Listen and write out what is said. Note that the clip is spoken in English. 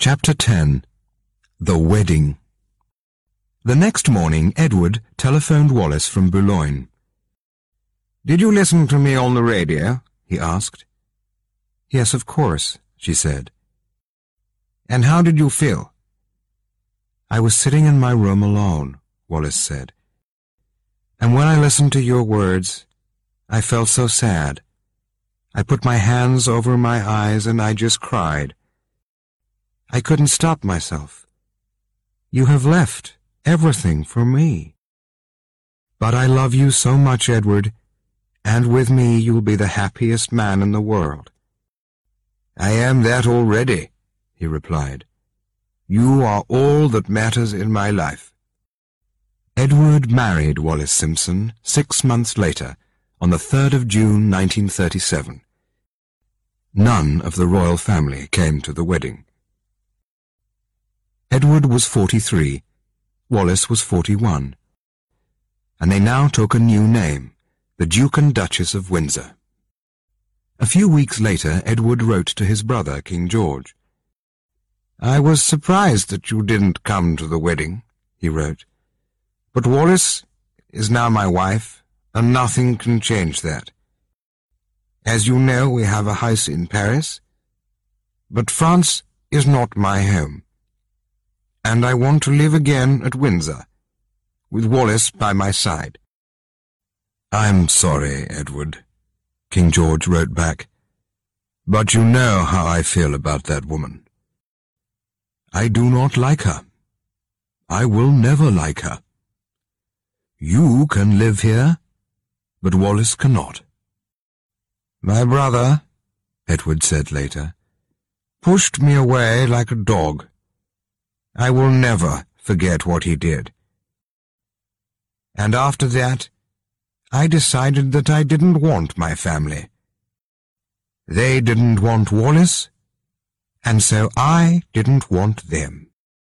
Chapter 10 The Wedding The next morning, Edward telephoned Wallis from Boulogne. Did you listen to me on the radio? he asked. Yes, of course, she said. And how did you feel? I was sitting in my room alone, Wallis said. And when I listened to your words, I felt so sad. I put my hands over my eyes and I just cried. I couldn't stop myself. You have left everything for me. But I love you so much, Edward, and with me you'll be the happiest man in the world. I am that already, he replied. You are all that matters in my life. Edward married Wallis Simpson six months later, on the 3rd of June 1937. None of the royal family came to the wedding. Edward was 43, Wallis was 41, and they now took a new name, the Duke and Duchess of Windsor. A few weeks later, Edward wrote to his brother, King George. I was surprised that you didn't come to the wedding, he wrote. But Wallis is now my wife, and nothing can change that. As you know, we have a house in Paris, but France is not my home and I want to live again at Windsor, with Wallis by my side. I'm sorry, Edward, King George wrote back, but you know how I feel about that woman. I do not like her. I will never like her. You can live here, but Wallis cannot. My brother, Edward said later, pushed me away like a dog. I will never forget what he did. And after that, I decided that I didn't want my family. They didn't want Wallis, and so I didn't want them.